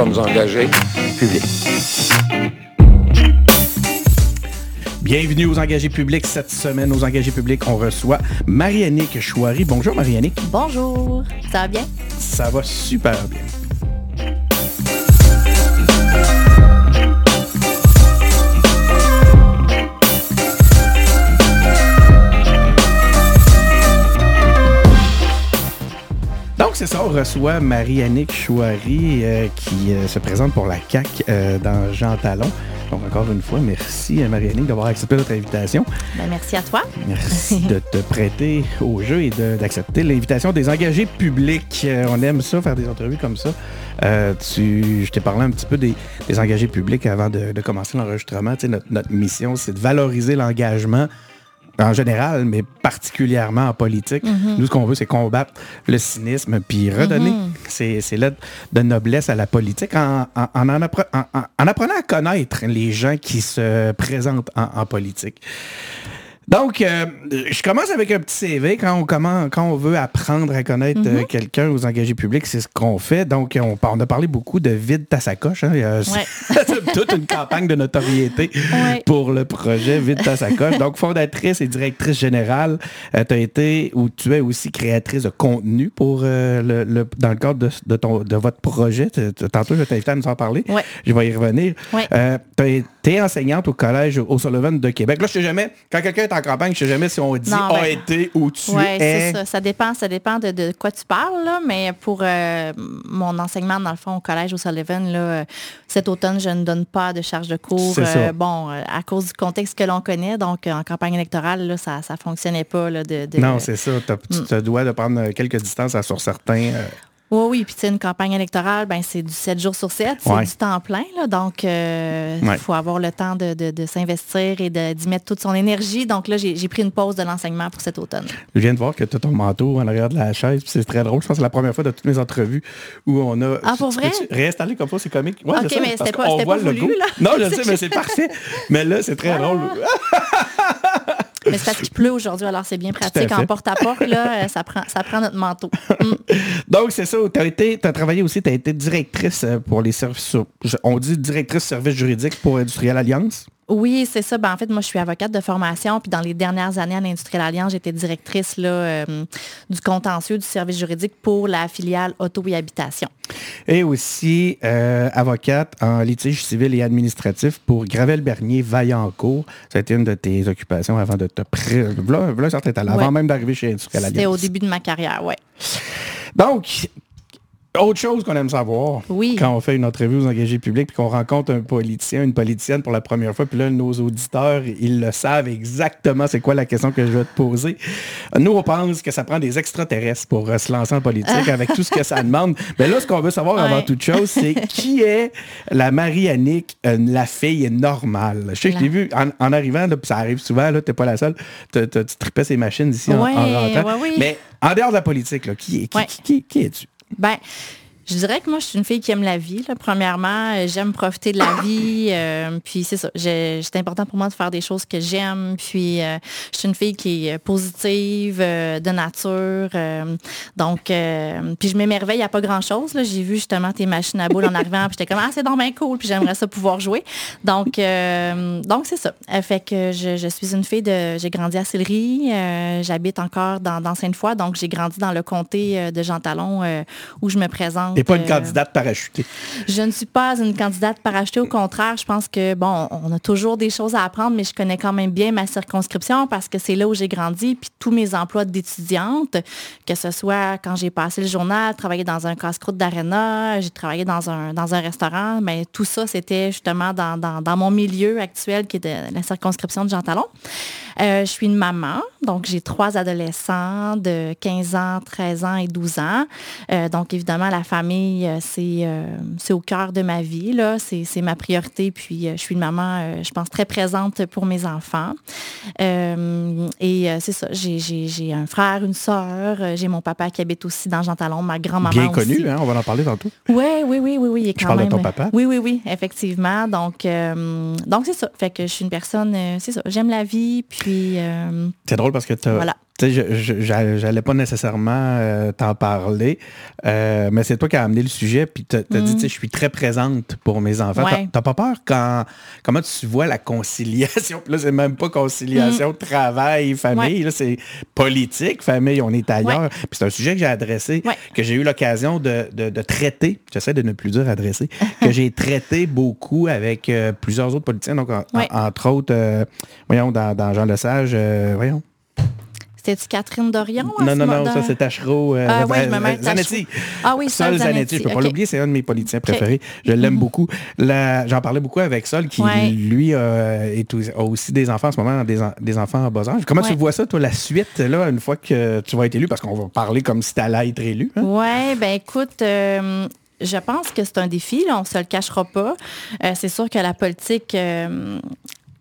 sommes engagés publics. Bienvenue aux engagés publics. Cette semaine, aux engagés publics, on reçoit Marianique Chouari. Bonjour Marianique. Bonjour. Ça va bien? Ça va super bien. Reçoit Marie-Annick Chouari euh, qui euh, se présente pour la CAC euh, dans Jean Talon. Donc, encore une fois, merci Marie-Annick d'avoir accepté notre invitation. Ben, merci à toi. Merci de te prêter au jeu et d'accepter l'invitation des engagés publics. on aime ça, faire des entrevues comme ça. tu, je t'ai parlé un petit peu des, engagés publics avant de, commencer l'enregistrement. Notre, notre mission, c'est de valoriser l'engagement en général, mais particulièrement en politique. Mhm. Nous, ce qu'on veut, c'est combattre le cynisme, puis redonner mhm. ces, lettres de noblesse à la politique en, en, apprenant à connaître les gens qui se présentent en politique. Donc, euh, je commence avec un petit CV. Quand on, comment, quand on veut apprendre à connaître euh, mhm. quelqu'un aux engagés publics, c'est ce qu'on fait. Donc, on, on, a parlé beaucoup de vide ta sacoche. Hein. Toute une campagne de notoriété pour le projet Vide ta sacoche. Donc, fondatrice et directrice générale, euh, tu as été ou tu es aussi créatrice de contenu pour le, dans le cadre de, ton, de votre projet. Tantôt, je t'ai invité à nous en parler. Je vais y revenir. tu as été enseignante au collège au Sullivan de Québec. Là, je sais jamais, quand quelqu'un est en campagne, je sais jamais si on dit a ben, été ou tu ouais, es. Ça. ça. dépend, ça dépend de, quoi tu parles, là, mais pour euh, mon enseignement, dans le fond, au collège au Sullivan, là, cet automne, je ne donne pas de charge de cours. Euh, bon, euh, à cause du contexte que l'on connaît, donc en campagne électorale, là, ça ne fonctionnait pas. Là, de, non, c'est ça. Tu te dois de prendre quelques distances sur certains. Oui, oui. Puis, une campagne électorale, ben, c'est du 7 jours sur 7, c'est du temps plein. Là, donc, euh, il faut avoir le temps de, s'investir et d'y mettre toute son énergie. Donc, là, j'ai pris une pause de l'enseignement pour cet automne. Je viens de voir que tu as ton manteau en arrière de la chaise. C'est très drôle. Je pense que c'est la première fois de toutes mes entrevues où on a. Ah, pour vrai? Réinstaller comme ça, c'est comique. Ouais, OK, mais c'était pas, pas voulu, là. Non, je sais, mais c'est parfait. Mais là, c'est très drôle. Mais c'est parce qu'il pleut aujourd'hui, alors c'est bien pratique. En porte-à-porte, là, euh, ça prend, ça prend notre manteau. Mm. Donc, c'est ça. Tu as, as travaillé aussi, tu as été directrice euh, pour les services. On dit directrice service juridique pour Industriel Alliance? Oui, c'est ça. Ben, en fait, moi, je suis avocate de formation. Puis dans les dernières années à l'Industriel Alliance, j'étais directrice là, euh, du contentieux du service juridique pour la filiale auto et habitation. Et aussi euh, avocate en litige civil et administratif pour Gravel Bernier Vaillancourt. Ça a été une de tes occupations avant de te. Voilà, avant même d'arriver chez Industriel Alliance. C'était au début de ma carrière, oui. Donc, autre chose qu'on aime savoir, quand on fait une entrevue aux engagés publics, puis qu'on rencontre un politicien, une politicienne pour la première fois, puis là, nos auditeurs, ils le savent exactement c'est quoi la question que je vais te poser. Nous, on pense que ça prend des extraterrestres pour euh, se lancer en politique avec tout ce que ça demande. Mais là, ce qu'on veut savoir avant toute chose, c'est qui est la Marie-Annick, euh, la fille normale? Je sais que je l'ai vu en, arrivant, là, ça arrive souvent, tu n'es pas la seule, tu tripais ces machines ici en, rentrant. Mais en dehors de la politique, là, qui, qui, qui es-tu? Ben, je dirais que moi, je suis une fille qui aime la vie. Premièrement, euh, j'aime profiter de la vie. Euh, puis c'est ça. C'est important pour moi de faire des choses que j'aime. Puis euh, je suis une fille qui est positive, de nature. donc, puis je m'émerveille à pas grand-chose. J'ai vu justement tes machines à boules en arrivant. Puis j'étais comme, ah, c'est donc bien cool. Puis j'aimerais ça pouvoir jouer. Donc, c'est ça. fait que je, suis une fille de... J'ai grandi à Sillery. J'habite encore dans, dans Sainte-Foy. Donc, j'ai grandi dans le comté de Jean Talon où je me présente pas une candidate parachutée. Je ne suis pas une candidate parachutée. Au contraire, je pense que, bon, on a toujours des choses à apprendre, mais je connais quand même bien ma circonscription parce que c'est là où j'ai grandi. Puis tous mes emplois d'étudiante, que ce soit quand j'ai passé le journal, travaillé dans un casse-croûte d'aréna, j'ai travaillé dans un, dans un restaurant, mais tout ça, c'était justement dans, dans, mon milieu actuel qui est de la circonscription de Jean Talon. Euh, je suis une maman, donc j'ai trois adolescents de 15 ans, 13 ans et 12 ans. Euh, donc évidemment, la famille, euh, c'est au cœur de ma vie. C'est ma priorité. Puis je suis une maman, je pense, très présente pour mes enfants. et c'est ça, j'ai un frère, une soeur, j'ai mon papa qui habite aussi dans Jean Talon, ma grand-maman Bien connu, hein, on va en parler tantôt. Oui, oui, oui, oui, oui. Je parle de ton papa. Oui, oui, oui, effectivement. Donc, donc c'est ça. Fait que je suis une personne, c'est ça, j'aime la vie, puis euh, c'est drôle parce que tu as, j'allais pas nécessairement euh, t'en parler, euh, mais c'est toi qui as amené le sujet, puis tu as, dit, mm. je suis très présente pour mes enfants. T'as pas peur quand, comment tu vois la conciliation? là, c'est même pas conciliation, mm. travail, famille, là, c'est politique, famille, on est ailleurs. Puis c'est un sujet que j'ai adressé, que j'ai eu l'occasion de, traiter, j'essaie de ne plus dire adresser, que j'ai traité beaucoup avec euh, plusieurs autres politiciens, donc entre autres, voyons, dans, dans Jean Lesage, voyons, c'était-tu Catherine Dorion? Non, non, non, ça c'est Tachereau. Euh, ah oui, je me mets Zanetti. Ah oui, Sol Zanetti. Je ne peux pas l'oublier, c'est un de mes politiciens préférés. Je l'aime mm-hmm. beaucoup. J'en parlais beaucoup avec Sol, qui lui euh, a aussi des enfants en ce moment, des, enfants en bas âge. Comment tu vois ça, toi, la suite, là, une fois que tu vas être élu, parce qu'on va parler comme si tu allais être élu? Hein? Oui, ben écoute, euh, je pense que c'est un défi, on ne se le cachera pas. c'est sûr que la politique,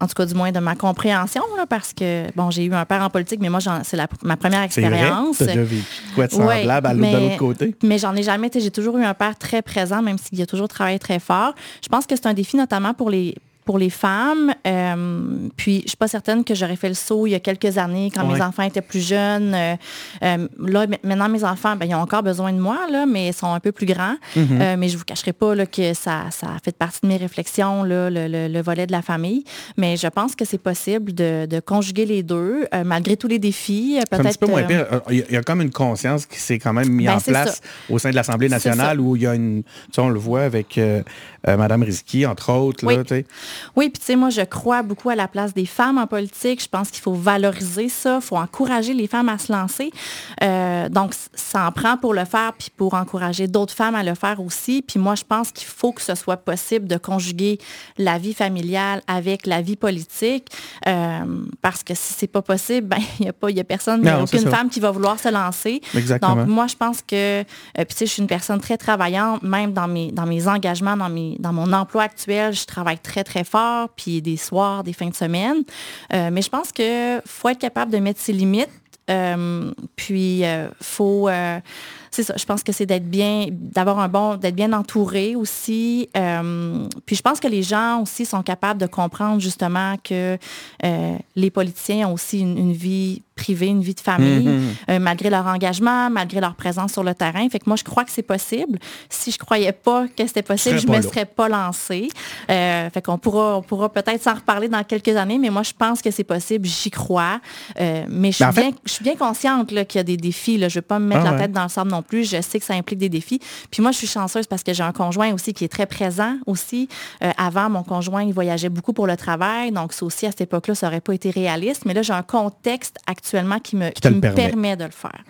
en tout cas du moins de ma compréhension, parce que, bon, j'ai eu un père en politique, mais moi, c'est ma première expérience. C'est déjà vécu quoi de semblable à l'autre côté? Mais j'en ai jamais, j'ai toujours eu un père très présent, même s'il a toujours travaillé très fort. Je pense que c'est un défi notamment pour les, pour les femmes. Euh, puis, je suis pas certaine que j'aurais fait le saut il y a quelques années quand mes enfants étaient plus jeunes. Euh, euh, là, maintenant, mes enfants, ben, ils ont encore besoin de moi, là, mais ils sont un peu plus grands. Mm-hmm. mais je vous cacherai pas là, que ça, ça fait partie de mes réflexions, là, le, volet de la famille. Mais je pense que c'est possible de, conjuguer les deux, malgré tous les défis. Peut-être, un petit peu moins pire. Il y, a, comme une conscience qui s'est quand même mise ben, en place au sein de l'Assemblée nationale où il y a une... Tu on le voit avec Mme Rizki, entre autres. Là, oui, puis tu sais, moi, je crois beaucoup à la place des femmes en politique. Je pense qu'il faut valoriser ça, il faut encourager les femmes à se lancer. Euh, donc, ça en prend pour le faire, puis pour encourager d'autres femmes à le faire aussi. Puis moi, je pense qu'il faut que ce soit possible de conjuguer la vie familiale avec la vie politique, euh, parce que si c'est pas possible, ben il n'y a pas, il y a personne, il n'y a aucune femme qui va vouloir se lancer. Exactement. Donc, moi, je pense que, euh, puis tu sais, je suis une personne très travaillante, même dans mes, dans mes engagements, dans, mes, dans mon emploi actuel, je travaille très, très fort, puis des soirs, des fins de semaine. Euh, mais je pense qu'il faut être capable de mettre ses limites. Euh, puis, euh, faut c'est ça, je pense que c'est d'être bien, d'avoir un bon, d'être bien entouré aussi. puis je pense que les gens aussi sont capables de comprendre justement que les politiciens ont aussi une vie privée, une vie de famille, mm-hmm. euh, malgré leur engagement, malgré leur présence sur le terrain. Fait que moi, je crois que c'est possible. Si je croyais pas que c'était possible, je ne me serais pas lancée. Euh, fait qu'on pourra, on pourra peut-être s'en reparler dans quelques années, mais moi, je pense que c'est possible. J'y crois. Euh, mais je suis, bien, je suis bien consciente qu'il y a des défis. Là. Je ne vais pas me mettre ah la tête dans le sable non plus. Je sais que ça implique des défis. Puis moi, je suis chanceuse parce que j'ai un conjoint aussi qui est très présent aussi. avant, mon conjoint, il voyageait beaucoup pour le travail. Donc, ça aussi, à cette époque-là, ça n'aurait pas été réaliste. Mais là, j'ai un contexte actuel actuellement qui me, permet. de le faire.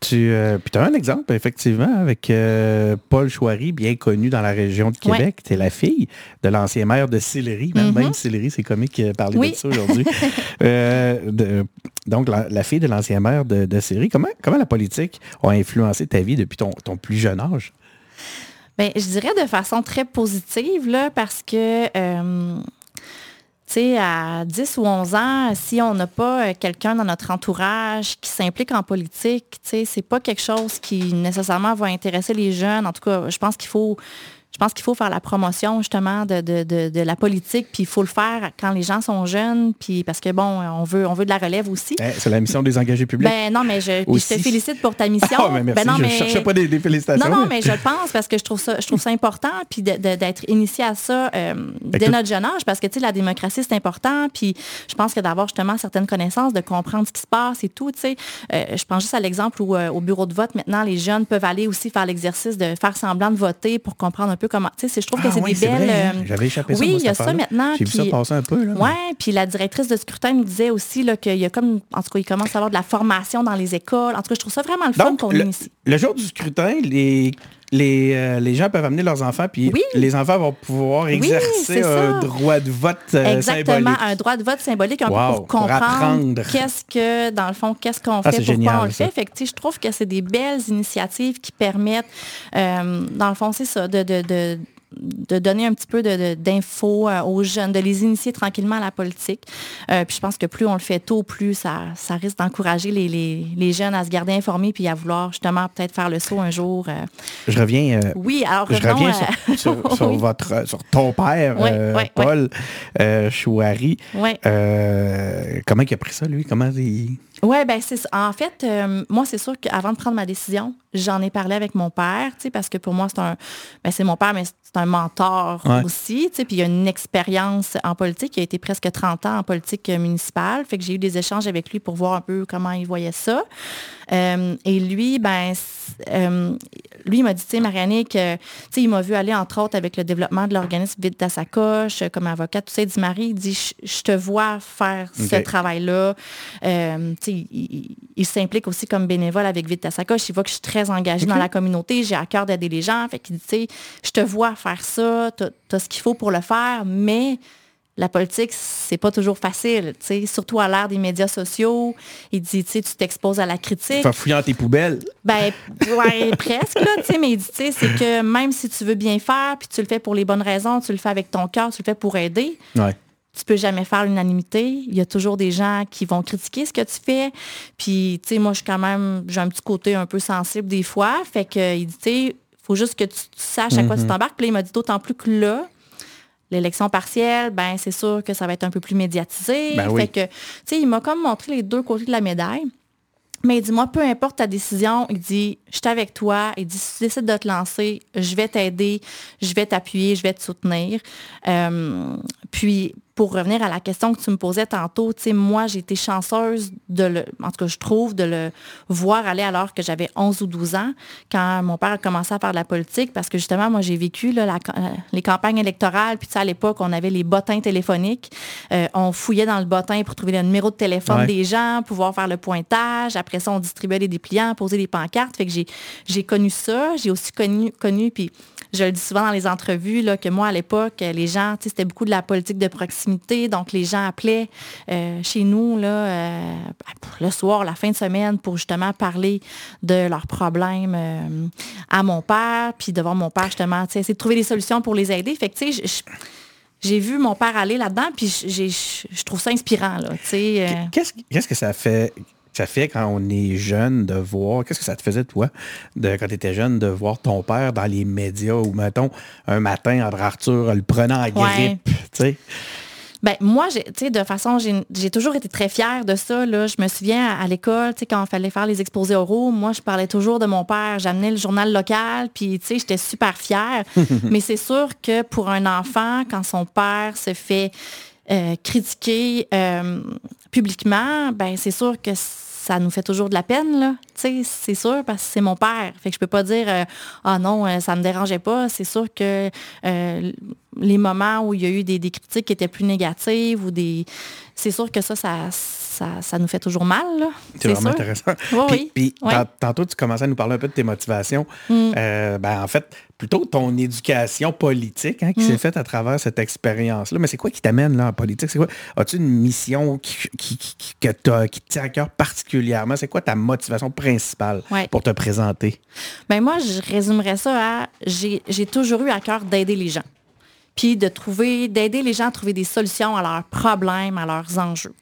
Tu euh, puis as un exemple, effectivement, avec euh, Paul Chouary, bien connu dans la région de Québec. Tu es la fille de l'ancien maire de Sillery. Même, mm-hmm. Sillery, c'est comique de parler de ça aujourd'hui. Euh, donc, la, fille de l'ancien maire de, de Sillery. Comment, comment la politique a influencé ta vie depuis ton, ton plus jeune âge? Bien, je dirais de façon très positive, là, parce que à 10 ou 11 ans, si on n'a pas euh, quelqu'un dans notre entourage qui s'implique en politique, tu sais, c'est pas quelque chose qui nécessairement va intéresser les jeunes. En tout cas, je pense qu'il faut je pense qu'il faut faire la promotion justement de, la politique, puis il faut le faire quand les gens sont jeunes, puis parce que bon, on veut, on veut de la relève aussi. Eh, c'est la mission des engagés publics. Ben non, mais je, te félicite pour ta mission. Ah, ben, merci, ben non, je ne cherchais pas des, félicitations. Non, non, mais... je le pense parce que je trouve ça, je trouve ça important, puis d'être initié à ça euh, dès notre jeune âge, parce que tu sais, la démocratie c'est important, puis je pense que d'avoir justement certaines connaissances, de comprendre ce qui se passe et tout, tu sais, euh, je pense juste à l'exemple où euh, au bureau de vote maintenant, les jeunes peuvent aller aussi faire l'exercice de faire semblant de voter pour comprendre un peu comment. Tu sais, je trouve que ah c'est des belles. Hein. Euh, J'avais échappé ça. Oui, il y a ça maintenant. J'ai vu ça passer un peu. Oui, puis la directrice de scrutin nous disait aussi qu'il y a comme, en tout cas, il commence à avoir de la formation dans les écoles. En tout cas, je trouve ça vraiment le fun qu'on initie. Le jour du scrutin, les les, euh, les, gens peuvent amener leurs enfants, puis les enfants vont pouvoir exercer un droit de vote euh, Exactement, un droit de vote symbolique un peu pour comprendre qu'est-ce que, dans le fond, qu'est-ce qu'on ah, fait, pourquoi génial, on le fait. Fait que, je trouve que c'est des belles initiatives qui permettent, dans le fond, c'est ça, de, de de donner un petit peu d'infos de, aux jeunes, de les initier tranquillement à la politique. puis je pense que plus on le fait tôt, plus ça, ça risque d'encourager les, les, les, jeunes à se garder informés puis à vouloir justement peut-être faire le saut un jour. Je reviens. oui, alors je reviens sur, sur, votre, sur ton père, Paul Chouari. comment il a pris ça, lui? Comment il... Oui, ben c'est En fait, euh, moi, c'est sûr qu'avant de prendre ma décision, j'en ai parlé avec mon père, parce que pour moi, c'est un. Ben, c'est mon père, mais c'est un mentor aussi. Puis il y a une expérience en politique. Il a été presque 30 ans en politique municipale. Fait que j'ai eu des échanges avec lui pour voir un peu comment il voyait ça. Euh, et lui, ben, euh, lui, il m'a dit, tu sais, Marianne, que, il m'a vu aller, entre autres, avec le développement de l'organisme Vite à sa coche, comme avocat, tout ça. Il dit, Marie, il dit, je te vois faire ce travail-là. Euh, il, s'implique aussi comme bénévole avec Vite à sa coche. Il voit que je suis très engagée dans la communauté. J'ai à cœur d'aider les gens. Fait qu'il dit, tu sais, je te vois faire ça. Tu as, ce qu'il faut pour le faire, mais la politique, c'est pas toujours facile, surtout à l'ère des médias sociaux. Il dit, tu t'exposes à la critique. Faire fouiller tes poubelles. Ben, ouais, presque, là, mais il dit, c'est que même si tu veux bien faire, puis tu le fais pour les bonnes raisons, tu le fais avec ton cœur, tu le fais pour aider. Ouais. Tu peux jamais faire l'unanimité. Il y a toujours des gens qui vont critiquer ce que tu fais. Puis, tu sais, moi, je suis quand même, j'ai un petit côté un peu sensible des fois. Fait que, il dit, tu sais, faut juste que tu, saches à quoi tu mhm. t'embarques. Puis il m'a dit d'autant plus que là, l'élection partielle, ben c'est sûr que ça va être un peu plus médiatisé. Ben fait que, tu sais, il m'a comme montré les deux côtés de la médaille. Mais il dit, moi, peu importe ta décision, il dit, je suis avec toi. Il dit, si tu décides de te lancer, je vais t'aider, je vais t'appuyer, je vais te soutenir. Euh, puis, pour revenir à la question que tu me posais tantôt, tu sais, moi, j'ai été chanceuse de le, en tout cas, je trouve, de le voir aller alors que j'avais 11 ou 12 ans, quand mon père a commencé à faire de la politique, parce que justement, moi, j'ai vécu là, euh, les campagnes électorales, puis tu sais, à l'époque, on avait les bottins téléphoniques. Euh, on fouillait dans le bottin pour trouver le numéro de téléphone des gens, pouvoir faire le pointage. Après ça, on distribuait les dépliants, poser des pancartes. Fait que j'ai connu ça. J'ai aussi connu, connu puis je le dis souvent dans les entrevues, là, que moi, à l'époque, les gens, c'était beaucoup de la politique de proximité. Donc, les gens appelaient euh, chez nous là, euh, le soir, la fin de semaine, pour justement parler de leurs problèmes euh, à mon père, puis devant mon père, justement, essayer de trouver des solutions pour les aider. Fait que, tu sais, j'ai vu mon père aller là-dedans, puis je trouve ça inspirant. Qu'est-ce que ça fait ça fait quand on est jeune de voir, qu'est-ce que ça te faisait toi, de, quand tu étais jeune, de voir ton père dans les médias ou, mettons, un matin, André Arthur le prenant à grippe, tu sais? Ben, moi, j'ai, de façon, j'ai toujours été très fière de ça. Là. Je me souviens à, l'école, quand il fallait faire les exposés oraux, moi, je parlais toujours de mon père. J'amenais le journal local, puis j'étais super fière. Mais c'est sûr que pour un enfant, quand son père se fait euh, critiquer euh, publiquement, ben c'est sûr que ça nous fait toujours de la peine, là. c'est sûr, parce que c'est mon père. Fait que je peux pas dire euh, Ah non, ça me dérangeait pas. C'est sûr que les moments où il y a eu des, des, critiques qui étaient plus négatives ou des. C'est sûr que ça, ça ça, nous fait toujours mal. C'est vraiment intéressant. puis, tantôt, tu commençais à nous parler un peu de tes motivations. Mm. Euh, ben, en fait, plutôt ton éducation politique hein, qui s'est mm. faite à travers cette expérience-là. Mais c'est quoi qui t'amène là en politique? C'est quoi? As-tu une mission qui, qui, que qui te tient à cœur particulièrement? C'est quoi ta motivation principale pour te présenter? Ben moi, je résumerais ça à j'ai toujours eu à cœur d'aider les gens puis de trouver, d'aider les gens à trouver des solutions à leurs problèmes, à leurs enjeux.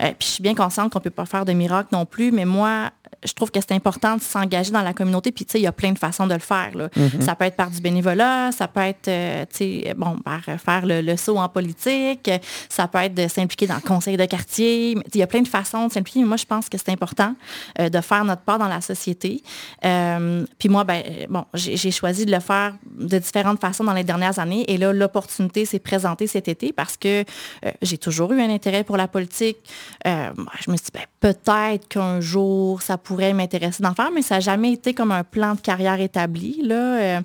Euh, puis je suis bien consciente qu'on ne peut pas faire de miracle non plus, mais moi, je trouve que c'est important de s'engager dans la communauté. Puis, tu sais, il y a plein de façons de le faire. Mm-hmm. Ça peut être par du bénévolat, ça peut être, euh, tu sais, bon, par faire le, saut en politique, ça peut être de s'impliquer dans le conseil de quartier. Il y a plein de façons de s'impliquer. Moi, je pense que c'est important euh, de faire notre part dans la société. Euh, puis moi, ben, bon, j'ai choisi de le faire de différentes façons dans les dernières années. Et là, l'opportunité s'est présentée cet été parce que j'ai toujours eu un intérêt pour la politique. je me suis dit, ben, peut-être qu'un jour, ça pourrait m'intéresser d'en faire, mais ça n'a jamais été comme un plan de carrière établi. Là. Euh,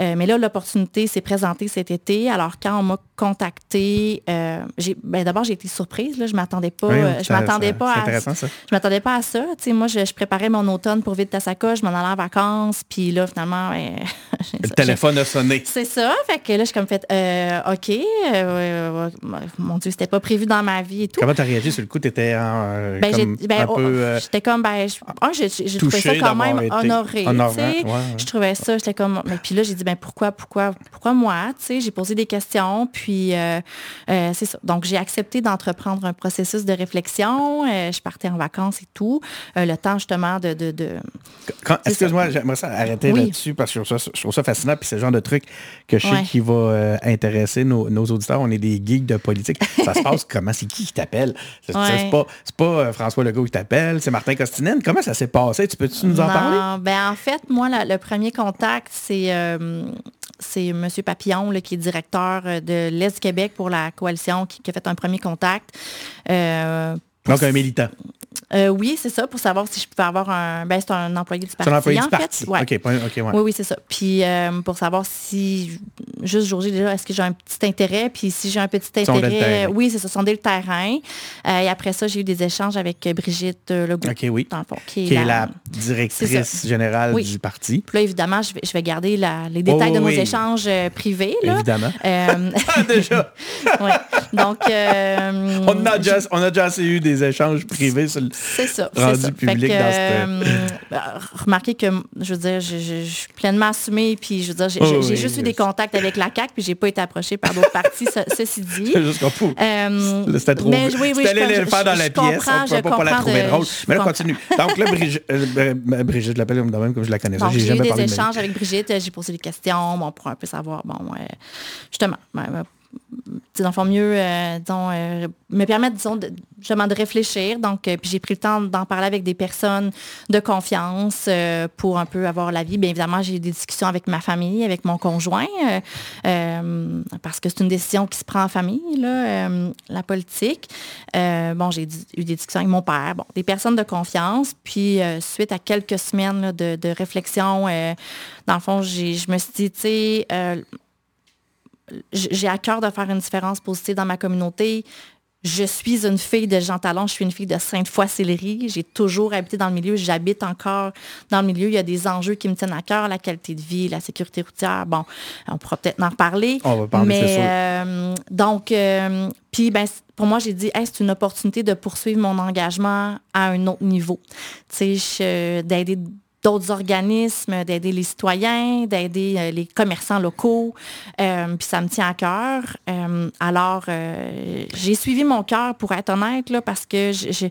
euh, mais là, l'opportunité s'est présentée cet été. Alors, quand on m'a contacté, euh, ben, d'abord, j'ai été surprise. Là. Je ne m'attendais pas, je m'attendais pas à ça. Je m'attendais pas à ça. moi, je, préparais mon automne pour vite à sa coche, je m'en allais en vacances, puis là, finalement... Ben, Le téléphone a sonné. C'est ça. Fait que là, je suis comme fait, OK, mon Dieu, c'était pas prévu dans ma vie et tout. Comment tu as réagi? Sur le coup? Tu étais ben, un, ben, peu... J'étais comme, ben, un, j'ai j'ai trouvé ça quand même été honoré. ouais, ouais. Je trouvais ça, j'étais comme. Mais puis là, j'ai dit, ben pourquoi, pourquoi, pourquoi moi? Tu sais, j'ai posé des questions, puis euh, euh, c'est ça. Donc, j'ai accepté d'entreprendre un processus de réflexion. Euh, je partais en vacances et tout. Le temps, justement, de. de, Excuse-moi, j'aimerais ça arrêter Oui. là-dessus parce que je trouve, ça, je trouve ça fascinant. Puis c'est le genre de truc que je sais Ouais. qui va intéresser nos, nos auditeurs. On est des geeks de politique. Ça se passe comment? C'est qui qui t'appelle? C'est pas, pas François Legault qui t'appelle, c'est Martin Costinène. Comment ça s'est passé? Tu peux-tu nous en Non, parler? Ben, en fait, moi, la- le premier contact, c'est euh, c'est M. Papillon, là, qui est directeur euh, de l'Est du Québec pour la coalition, qui, qui a fait un premier contact. Euh, Donc, un militant. Euh, oui, c'est ça, pour savoir si je pouvais avoir un... Ben, c'est un employé du C'est parti, un employé en du parti. fait. Ouais. Ouais. Oui, oui, c'est ça. Puis euh, pour savoir si, juste Georgie, déjà, est-ce que j'ai un petit intérêt? Puis si j'ai un petit intérêt, oui, c'est ça, sonder le terrain. Euh, et après ça, j'ai eu des échanges avec Brigitte Legault, oui. dans le fond, qui est, Qui est la- directrice générale Oui. du parti. Puis là, évidemment, je vais, je vais garder la- les détails Oh, de nos oui. échanges privés. Là. Évidemment. Déjà! ouais. Donc, On a, déjà, on a déjà eu des échanges privés sur C'est ça. rendu c'est ça. public Fait que, dans cette- euh, bah, remarquez que, je veux dire, je, je- je suis pleinement assumée, puis je veux dire, j'ai Oh, oui, juste eu des contacts avec la CAQ, puis j'ai pas été approchée par d'autres partis, ce- ceci dit. Euh, C'était trop. mais oui, oui, je- allé le faire dans la pièce. On ne pas, pas la trouver drôle. Mais là, continue. Donc là, Brigitte, euh, euh, Brigitte, je l'appelle même comme je la connais. J'ai eu des échanges avec Brigitte, euh, j'ai posé des questions, bon, pour un peu savoir, bon, euh, justement, dans le fond, mieux, euh, disons, euh, me permettre, disons, de, justement, de réfléchir. Donc, euh, puis j'ai pris le temps d'en parler avec des personnes de confiance pour un peu avoir l'avis. Bien évidemment, j'ai eu des discussions avec ma famille, avec mon conjoint, parce que c'est une décision qui se prend en famille, là, la politique. Bon, j'ai eu des discussions avec mon père, bon, des personnes de confiance. Puis, suite à quelques semaines de, de réflexion, dans le fond, je me suis dit, tu sais, j'ai à cœur de faire une différence positive dans ma communauté. Je suis une fille de Jean Talon, je suis une fille de Sainte-Foy-Sillery. J'ai toujours habité dans le milieu, j'habite encore dans le milieu. Il y a des enjeux qui me tiennent à cœur, la qualité de vie, la sécurité routière. Bon, on pourra peut-être en reparler. On va parler, Mais, sûr. euh, donc, euh, puis ben, pour moi, j'ai dit, Hey, c'est une opportunité de poursuivre mon engagement à un autre niveau. Tu sais, d'aider d'autres organismes, d'aider les citoyens, d'aider euh, les commerçants locaux. Euh, puis ça me tient à cœur. Euh, alors, euh, j'ai suivi mon cœur, pour être honnête, là, parce que j'ai-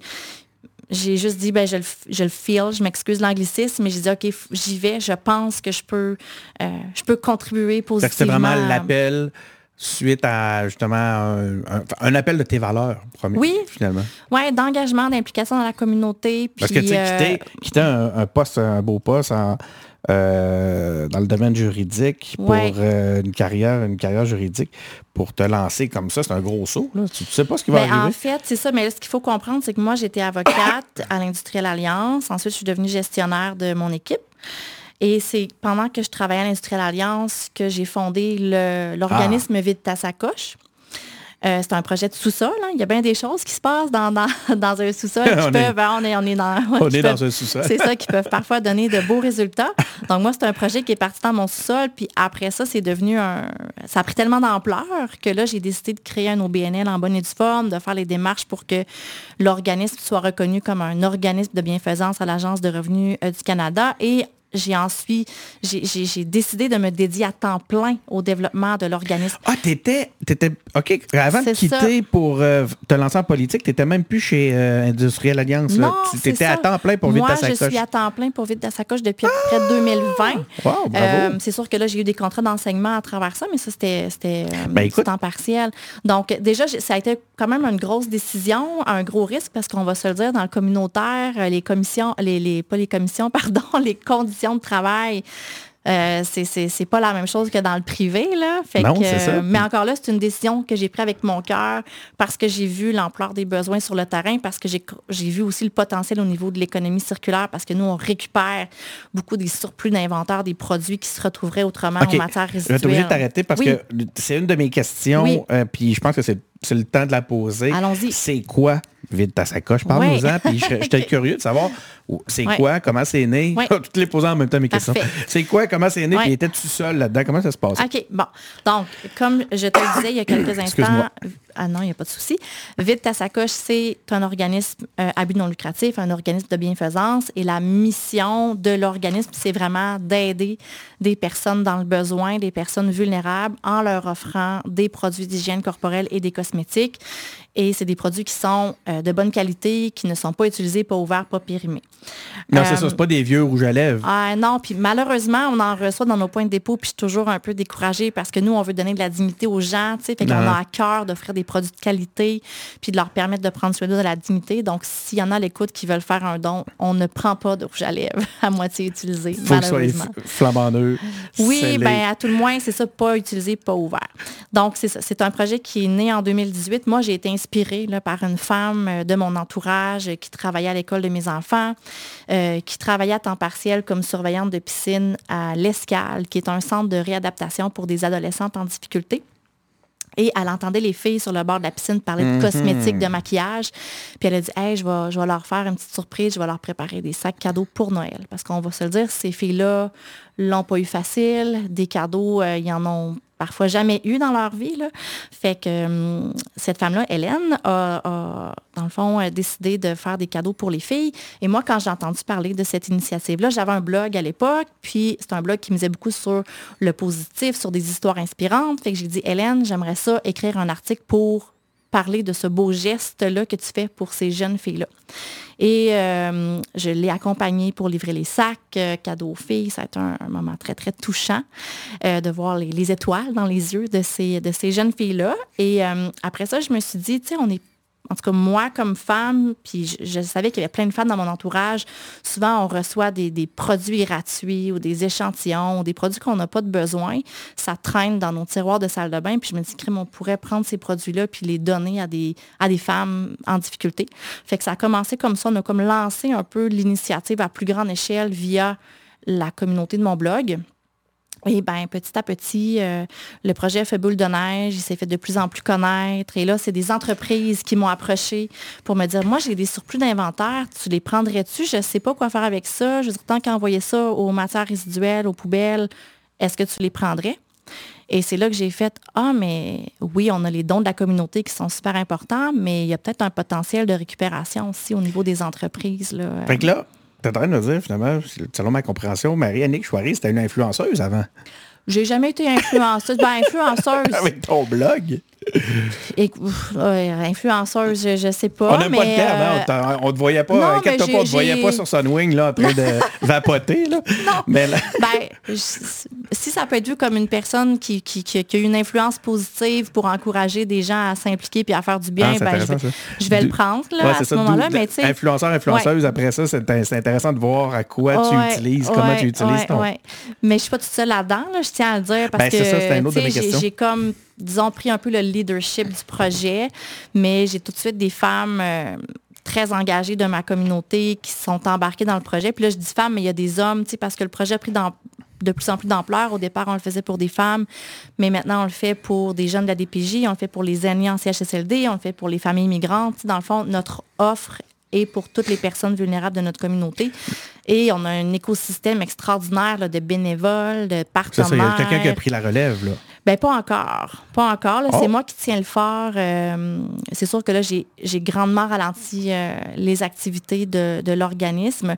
j'ai juste dit, ben, je le, je le feel, je m'excuse l'anglicisme, mais j'ai dit, OK, j'y vais, je pense que je peux, euh, je peux contribuer positivement. C'était vraiment l'appel suite à justement un, un- un appel de tes valeurs, premier, Oui. finalement. Oui, d'engagement, d'implication dans la communauté. Parce que puis, tu sais, euh, quitter, quitter un, un poste, un beau poste en, euh, dans le domaine juridique pour Ouais. euh, une carrière, une carrière juridique, pour te lancer comme ça, c'est un gros saut. Là. Tu ne sais pas ce qui va Ben, arriver. en fait, c'est ça. Mais ce qu'il faut comprendre, c'est que moi, j'étais avocate à l'Industrielle Alliance. Ensuite, je suis devenue gestionnaire de mon équipe. Et c'est pendant que je travaillais à l'Industrielle Alliance que j'ai fondé l'organisme Vide ta sacoche. Euh, c'est un projet de sous-sol. hein. Il y a bien des choses qui se passent dans, dans, dans un sous-sol. On est- peuvent- hein, on, est, on est dans, On est dans un sous-sol. C'est ça, qui peuvent parfois donner de beaux résultats. Donc, moi, c'est un projet qui est parti dans mon sous-sol. Puis après ça, c'est devenu un. Ça a pris tellement d'ampleur que là, j'ai décidé de créer un OBNL en bonne et due forme, de faire les démarches pour que l'organisme soit reconnu comme un organisme de bienfaisance à l'Agence de revenus euh, du Canada. Et j'ai ensuite, j'ai- décidé de me dédier à temps plein au développement de l'organisme. Ah, t'étais, t'étais, OK, avant de quitter pour euh, te lancer en politique, t'étais même plus chez euh, Industriel Alliance. Non, Tu c'est étais à ça. temps plein pour vite Moi, ta je sacoche. suis à temps plein pour Vite ta sacoche depuis à peu près 2020. Wow, bravo. Euh, c'est sûr que là, j'ai eu des contrats d'enseignement à travers ça, mais ça, c'était c'était, euh, Ben, temps partiel. Donc, déjà, ça a été quand même une grosse décision, un gros risque, parce qu'on va se le dire, dans le communautaire, euh, les commissions, les, les, pas les commissions, pardon, les conditions de travail, euh, c'est- pas la même chose que dans le privé. Là. Fait Non, que, c'est ça. Mais encore là, c'est une décision que j'ai prise avec mon cœur parce que j'ai vu l'ampleur des besoins sur le terrain, parce que j'ai vu aussi le potentiel au niveau de l'économie circulaire, parce que nous, on récupère beaucoup des surplus d'inventaire des produits qui se retrouveraient autrement en matière Je vais être obligé de résiduelle. t'arrêter parce Oui. que c'est une de mes questions, Oui. euh, puis je pense que c'est le temps de la poser. Allons-y. C'est quoi? Vide ta sacoche, parle-nous-en, puis j'étais curieux de savoir c'est quoi, comment c'est né? Toutes les posant en même temps mes questions. C'est quoi, comment c'est né, puis étais-tu seul là-dedans? Comment ça se passe? OK, bon. Donc, comme je te le disais il y a quelques instants, ah non, il n'y a pas de souci. Vide ta sacoche, c'est un organisme euh, à but non lucratif, un organisme de bienfaisance. Et la mission de l'organisme, c'est vraiment d'aider des personnes dans le besoin, des personnes vulnérables, en leur offrant des produits d'hygiène corporelle et des cosmétiques. Et c'est des produits qui sont euh, de bonne qualité, qui ne sont pas utilisés, pas ouverts, pas périmés. Non, c'est ça, c'est pas des vieux rouges à lèvres. Ah, non, puis malheureusement, on en reçoit dans nos points de dépôt, puis je suis toujours un peu découragée parce que nous, on veut donner de la dignité aux gens, tu sais, fait qu'on a à cœur d'offrir des produits de qualité, puis de leur permettre de prendre soin de la dignité. Donc, s'il y en a à l'écoute qui veulent faire un don, on ne prend pas de rouge à lèvres à moitié utilisé, Faut malheureusement. Que soit Oui, bien, à tout le moins, c'est ça, pas utilisé, pas ouvert. Donc, c'est ça. C'est un projet qui est né en 2018. Moi, j'ai été inspirée là, par une femme euh, de mon entourage qui travaillait à l'école de mes enfants, euh, qui travaillait à temps partiel comme surveillante de piscine à l'Escale, qui est un centre de réadaptation pour des adolescentes en difficulté. Et elle entendait les filles sur le bord de la piscine parler de mhm. cosmétiques, de maquillage. Puis elle a dit, hey, je vais, je vais leur faire une petite surprise, je vais leur préparer des sacs cadeaux pour Noël. Parce qu'on va se le dire, ces filles-là l'ont pas eu facile. Des cadeaux, euh, ils en ont parfois jamais eu dans leur vie. Fait que hum, cette femme-là, Hélène, a, dans le fond, décidé de faire des cadeaux pour les filles. Et moi, quand j'ai entendu parler de cette initiative-là, j'avais un blog à l'époque, puis c'est un blog qui misait beaucoup sur le positif, sur des histoires inspirantes. Fait que j'ai dit, Hélène, j'aimerais ça écrire un article pour parler de ce beau geste-là que tu fais pour ces jeunes filles-là. Et euh, je l'ai accompagnée pour livrer les sacs, euh, cadeaux aux filles. Ça a été un, moment très, très touchant euh, de voir les, étoiles dans les yeux de ces, de ces jeunes filles-là. Et après ça, je me suis dit, tu sais, on est en tout cas, moi, comme femme, puis je, savais qu'il y avait plein de femmes dans mon entourage, souvent on reçoit des, produits gratuits ou des échantillons ou des produits qu'on n'a pas de besoin. Ça traîne dans nos tiroirs de salle de bain, puis je me dis, crème, on pourrait prendre ces produits-là puis les donner à des, à des femmes en difficulté. Fait que ça a commencé comme ça. On a comme lancé un peu l'initiative à plus grande échelle via la communauté de mon blog. Et bien, petit à petit, euh, le projet fait boule de neige, il s'est fait de plus en plus connaître. Et là, c'est des entreprises qui m'ont approché pour me dire, moi, j'ai des surplus d'inventaire, tu les prendrais-tu? Je ne sais pas quoi faire avec ça. Je veux dire, tant qu'envoyer ça aux matières résiduelles, aux poubelles, est-ce que tu les prendrais? Et c'est là que j'ai fait, ah, mais oui, on a les dons de la communauté qui sont super importants, mais il y a peut-être un potentiel de récupération aussi au niveau des entreprises. Là. T'es en train de dire, finalement, selon ma compréhension, Marie-Annick Chouari, c'était une influenceuse avant. J'ai jamais été influenceuse. ben, influenceuse. Avec ton blog. Et, influenceuse, je, ne sais pas. On n'a pas de terme, hein? on, ne te voyait pas, non, pas, on te voyait pas sur Sunwing là, en train de vapoter. Là. Non. Mais ben, si ça peut être vu comme une personne qui, qui, qui, a une influence positive pour encourager des gens à s'impliquer puis à faire du bien, ah, ben, je, vais, le prendre là, à ce moment-là. Mais, influenceur, influenceuse, après ça, c'est intéressant de voir à quoi tu utilises, comment tu utilises ton... Mais je suis pas toute seule là-dedans, je tiens à le dire, parce ben, que j'ai comme disons, pris un peu le leadership du projet, mais j'ai tout de suite des femmes euh, très engagées de ma communauté qui sont embarquées dans le projet. Puis là, je dis femmes, mais il y a des hommes, parce que le projet a pris de plus en plus d'ampleur. Au départ, on le faisait pour des femmes, mais maintenant, on le fait pour des jeunes de la DPJ, on le fait pour les aînés en CHSLD, on le fait pour les familles migrantes. Dans le fond, notre offre est pour toutes les personnes vulnérables de notre communauté. Et on a un écosystème extraordinaire de bénévoles, de partenaires. il y a quelqu'un qui a pris la relève. Là. Ben pas encore. Pas encore. C'est oh. moi qui tiens le fort. Euh, c'est sûr que là, j'ai grandement ralenti euh, les activités de, l'organisme.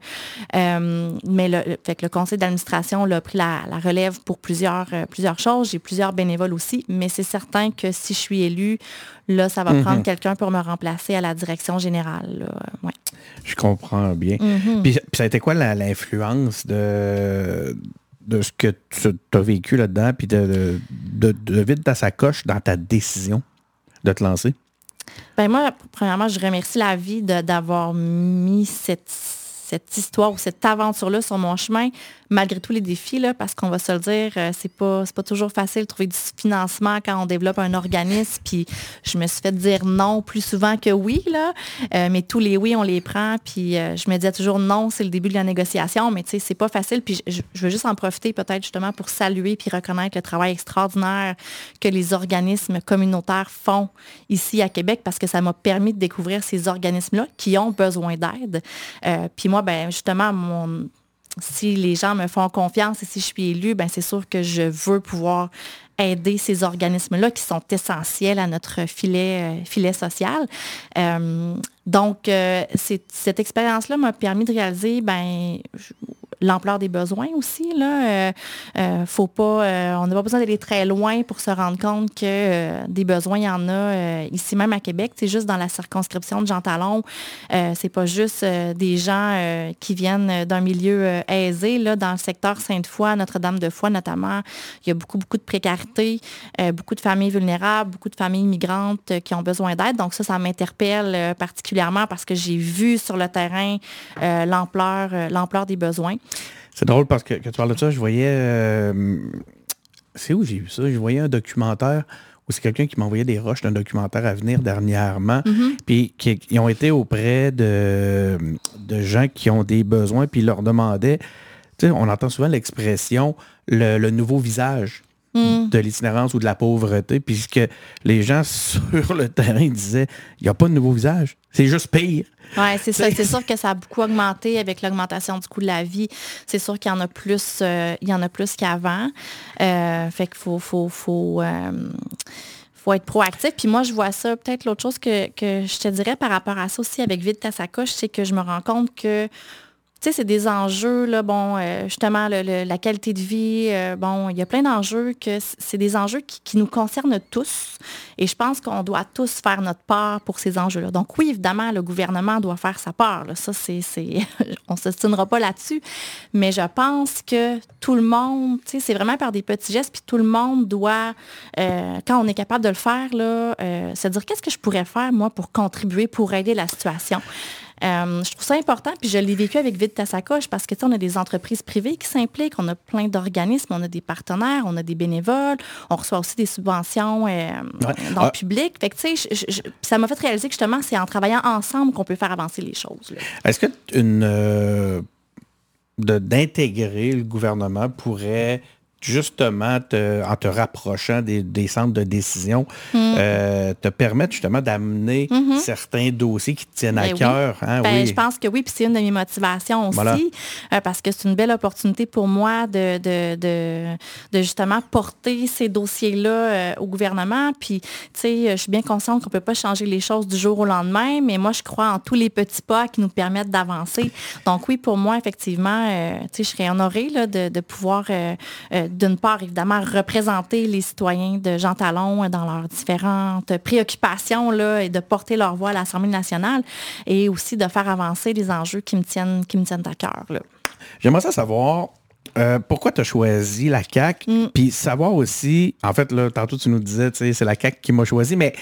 Euh, mais le, fait que le conseil d'administration a pris la, relève pour plusieurs, plusieurs choses. J'ai plusieurs bénévoles aussi. Mais c'est certain que si je suis élue, là, ça va mm-hmm. prendre quelqu'un pour me remplacer à la direction générale. Je comprends bien. Mm-hmm. puis, ça a été quoi l'influence de de ce que tu as vécu là-dedans, puis de, de, de, vide ta sacoche dans ta décision de te lancer? Ben moi, premièrement, je remercie la vie d'avoir mis cette, cette histoire ou cette aventure-là sur mon chemin, malgré tous les défis, là, parce qu'on va se le dire, euh, c'est pas, pas toujours facile de trouver du financement quand on développe un organisme. Puis je me suis fait dire non plus souvent que oui, là. Euh, mais tous les oui, on les prend. Puis euh, je me disais toujours non, c'est le début de la négociation. Mais tu sais, c'est pas facile. Puis je, veux juste en profiter peut-être justement pour saluer puis reconnaître le travail extraordinaire que les organismes communautaires font ici à Québec parce que ça m'a permis de découvrir ces organismes-là qui ont besoin d'aide. puis moi, ben justement, si les gens me font confiance et si je suis élue, ben c'est sûr que je veux pouvoir aider ces organismes-là qui sont essentiels à notre filet, euh, filet social. Euh, donc, euh, cette expérience-là m'a permis de réaliser, ben, l'ampleur des besoins aussi. Là. Euh, euh, faut pas, euh, on n'a pas besoin d'aller très loin pour se rendre compte que des besoins, il y en a ici même à Québec. C'est juste dans la circonscription de Jean Talon. c'est pas juste des gens qui viennent d'un milieu aisé. Là, dans le secteur Sainte-Foy, Notre-Dame-de-Foy notamment, il y a beaucoup, beaucoup de précarité, beaucoup de familles vulnérables, beaucoup de familles migrantes qui ont besoin d'aide. Donc ça, ça m'interpelle particulièrement parce que j'ai vu sur le terrain l'ampleur, l'ampleur des besoins. C'est drôle parce que quand tu parles de ça, je voyais. Euh, c'est où j'ai vu ça? Je voyais un documentaire où c'est quelqu'un qui m'envoyait des roches d'un documentaire à venir dernièrement. Mm-hmm. Puis qui, ont été auprès de, de gens qui ont des besoins, puis ils leur demandaient. Tu sais, on entend souvent l'expression le, nouveau visage. Mm. de l'itinérance ou de la pauvreté, puisque les gens sur le terrain disaient, il n'y a pas de nouveau visage, c'est juste pire. Oui, c'est ça. C'est sûr que ça a beaucoup augmenté avec l'augmentation du coût de la vie. C'est sûr qu'il y en a plus, euh, il y en a plus qu'avant. Euh, fait qu'il faut, faut, faut, euh, faut, être proactif. Puis moi, je vois ça. Peut-être l'autre chose que, que, je te dirais par rapport à ça aussi avec Vide ta sacoche, c'est que je me rends compte que sais, c'est des enjeux, là, bon, euh, justement, la qualité de vie, euh, bon, il y a plein d'enjeux que c'est des enjeux qui, nous concernent tous. Et je pense qu'on doit tous faire notre part pour ces enjeux-là. Donc oui, évidemment, le gouvernement doit faire sa part. Ça, c'est, on ne s'ostinera pas là-dessus. Mais je pense que tout le monde, tu sais, c'est vraiment par des petits gestes, puis tout le monde doit, euh, quand on est capable de le faire, là, se dire qu'est-ce que je pourrais faire, moi, pour contribuer, pour aider la situation? Euh, je trouve ça important, puis je l'ai vécu avec Vite ta sacoche parce que on a des entreprises privées qui s'impliquent, on a plein d'organismes, on a des partenaires, on a des bénévoles, on reçoit aussi des subventions euh, dans le ah. public. Fait que, ça m'a fait réaliser que justement, c'est en travaillant ensemble qu'on peut faire avancer les choses. Est-ce que une euh, d'intégrer le gouvernement pourrait justement, en te rapprochant des, centres de décision, mm. euh, te permettre justement d'amener mm-hmm. certains dossiers qui te tiennent à ben cœur. Hein, ben, je pense que oui, puis c'est une de mes motivations aussi, euh, parce que c'est une belle opportunité pour moi de, de, justement porter ces dossiers-là euh, au gouvernement. Puis, tu sais, je suis bien consciente qu'on ne peut pas changer les choses du jour au lendemain, mais moi, je crois en tous les petits pas qui nous permettent d'avancer. Donc oui, pour moi, effectivement, tu sais, je serais honorée là, de, de pouvoir d'une part, évidemment, représenter les citoyens de Jean Talon dans leurs différentes préoccupations là, et de porter leur voix à l'Assemblée nationale et aussi de faire avancer les enjeux qui me tiennent, à cœur. J'aimerais savoir, euh, pourquoi tu as choisi la CAQ? Mm. Puis savoir aussi, en fait, là, tantôt tu nous disais, c'est la CAQ qui m'a choisi, mais,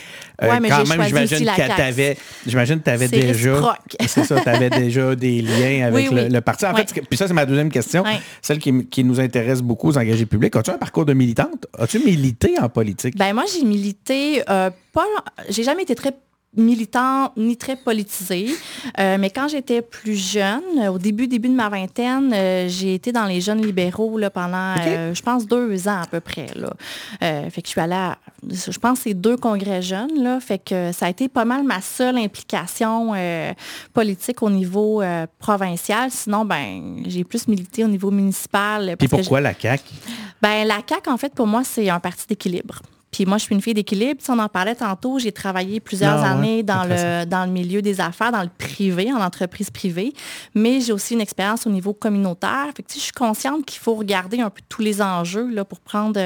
euh, quand même, j'imagine que tu avais, j'imagine déjà. C'est ça, déjà des liens avec Le, parti. En fait, puis ça, c'est ma deuxième question, celle qui, nous intéresse beaucoup aux engagés publics. As-tu un parcours de militante? As-tu milité en politique? Ben moi, j'ai milité, euh, pas. J'ai jamais été très militant ni très politisé. Euh, mais quand j'étais plus jeune, au début, début de ma vingtaine, euh, j'ai été dans les jeunes libéraux là, pendant, euh, je pense, deux ans à peu près. Là. fait que je suis allée à, je pense, c'est deux congrès jeunes. Là, fait que ça a été pas mal ma seule implication politique au niveau provincial. Sinon, ben, j'ai plus milité au niveau municipal. Et pourquoi la CAQ? Ben, la CAQ, en fait, pour moi, c'est un parti d'équilibre. Puis moi, je suis une fille d'équilibre. On en parlait tantôt, j'ai travaillé plusieurs ah années dans, le, dans le milieu des affaires, dans le privé, en entreprise privée. Mais j'ai aussi une expérience au niveau communautaire. Fait que, je suis consciente qu'il faut regarder un peu tous les enjeux là, pour, prendre,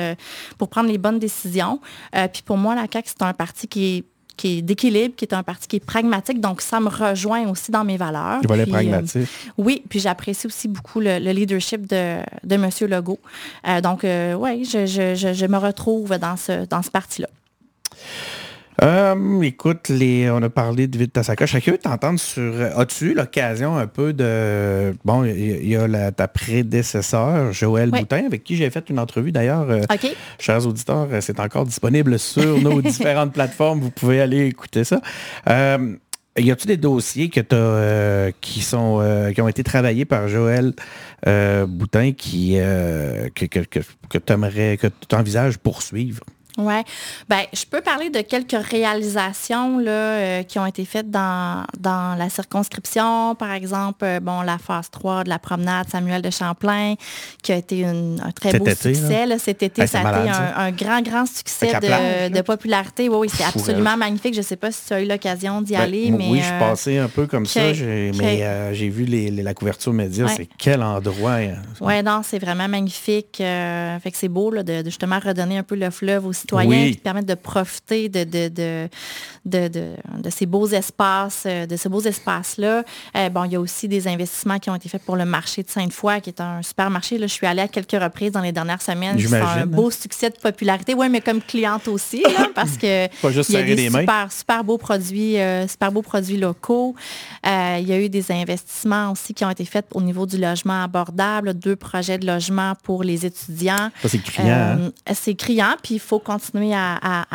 pour prendre les bonnes décisions. Euh, puis pour moi, la CAQ, c'est un parti qui est qui est d'équilibre, qui est un parti qui est pragmatique. Donc, ça me rejoint aussi dans mes valeurs. Le pragmatique. oui, puis j'apprécie aussi beaucoup le, leadership de, de M. Legault. Euh, donc, euh, oui, je, je, je, me retrouve dans ce, dans ce parti-là. Euh, écoute, les, on a parlé de Vite ta sacoche. Chacun t'entendre sur. As-tu l'occasion un peu de. Bon, il y, a la, ta prédécesseur, Joël Boutin, avec qui j'ai fait une entrevue d'ailleurs. Euh, chers auditeurs, c'est encore disponible sur nos différentes plateformes. Vous pouvez aller écouter ça. Euh, y a-t-il des dossiers que as, qui, sont, qui ont été travaillés par Joël Boutin qui, que, que, que, que tu envisages poursuivre? Oui. Ben, je peux parler de quelques réalisations là, euh, qui ont été faites dans, dans la circonscription. Par exemple, euh, bon, la phase 3 de la promenade Samuel de Champlain, qui a été un très beau succès. Là. cet été, ça a été un, grand, grand succès de, popularité. Oui, c'est absolument magnifique. Je ne sais pas si tu as eu l'occasion d'y ben, aller. mais, oui, je suis euh, passé un peu comme ça, mais j'ai vu les, la couverture média. C'est quel endroit. Hein? Oui, non, c'est vraiment magnifique. fait que c'est beau là, de, justement redonner un peu le fleuve aussi qui permettent de profiter de, de, de, ces beaux espaces, euh, de ces beaux espaces-là. Euh, bon, il y a aussi des investissements qui ont été faits pour le marché de Sainte-Foy, qui est un super marché. Là, je suis allée à quelques reprises dans les dernières semaines. C'est un beau hein. succès de popularité. Oui, mais comme cliente aussi, parce que il y a des super, super beaux produits, euh, super beaux produits locaux. il y a eu des investissements aussi qui ont été faits au niveau du logement abordable, deux projets de logement pour les étudiants. c'est criant. Hein? C'est criant, puis il faut continuer à,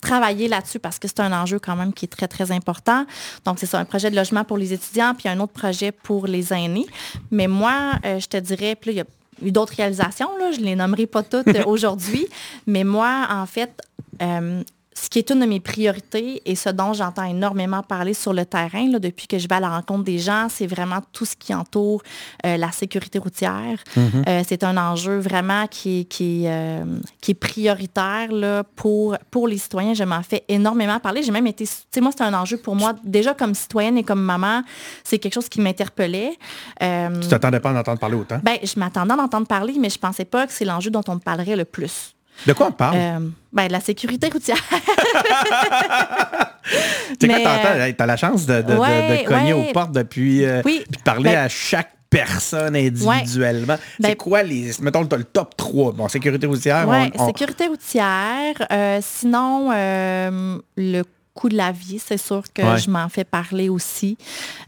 travailler là-dessus parce que c'est un enjeu quand même qui est très, très important. Donc, c'est ça, un projet de logement pour les étudiants, puis un autre projet pour les aînés. Mais moi, euh, je te dirais, puis il y a eu d'autres réalisations, là, je ne les nommerai pas toutes aujourd'hui, mais moi, en fait, euh, ce qui est une de mes priorités et ce dont j'entends énormément parler sur le terrain depuis que je vais à la rencontre des gens, c'est vraiment tout ce qui entoure euh, la sécurité routière. Mm-hmm. Euh, c'est un enjeu vraiment qui, qui, euh, qui est prioritaire là, pour, pour les citoyens. Je m'en fais énormément parler. J'ai même été, tu sais, moi, c'est un enjeu pour moi, déjà comme citoyenne et comme maman, c'est quelque chose qui m'interpellait. tu t'attendais pas à en entendre parler autant? Ben, je m'attendais à en entendre parler, mais je pensais pas que c'est l'enjeu dont on me parlerait le plus. De quoi on parle? Euh, ben, de la sécurité routière. tu sais, quand t'entends, t'as la chance de, cogner aux portes depuis, euh, puis de parler ben à chaque personne individuellement. c'est ben quoi les. Mettons le top 3. Bon, sécurité routière. Oui, sécurité routière. Euh, sinon, le coût de la vie, c'est sûr que je m'en fais parler aussi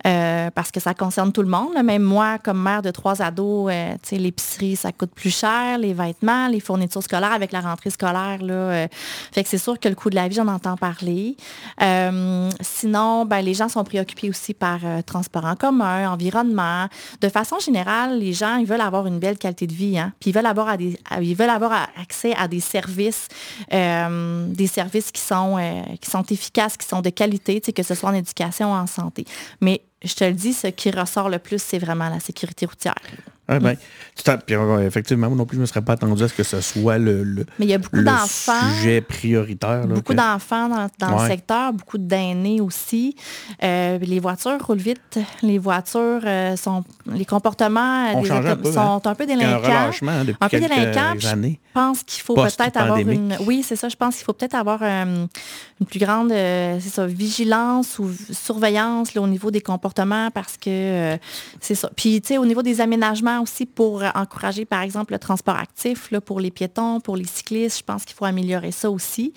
euh, parce que ça concerne tout le monde. Même moi, comme mère de trois ados, euh, l'épicerie, ça coûte plus cher, les vêtements, les fournitures scolaires avec la rentrée scolaire. Là, euh, fait que c'est sûr que le coût de la vie, j'en entends parler. sinon, ben, les gens sont préoccupés aussi par transport en commun, environnement. De façon générale, les gens, ils veulent avoir une belle qualité de vie. Hein? Puis ils veulent avoir, des, ils veulent avoir accès à des services, des services qui sont, qui sont efficaces qui sont de qualité, que ce soit en éducation ou en santé. Mais je te le dis, ce qui ressort le plus, c'est vraiment la sécurité routière. Ah ben, effectivement, moi non plus, je ne me serais pas attendu à ce que ce soit le, le, Mais il y a beaucoup sujet prioritaire. beaucoup d'enfants dans, le secteur, beaucoup d'aînés aussi. Euh, les voitures roulent vite. Les voitures euh, sont... Les comportements des un peu, sont hein? un peu délinquants. Un, depuis un peu délinquants. Je pense qu'il faut peut-être avoir une... Oui, c'est ça. Je pense qu'il faut peut-être avoir euh, une plus grande ça, vigilance ou surveillance là, au niveau des comportements parce que c'est ça. Puis, tu sais, au niveau des aménagements aussi pour euh, encourager, par exemple, le transport actif là, pour les piétons, pour les cyclistes. Je pense qu'il faut améliorer ça aussi.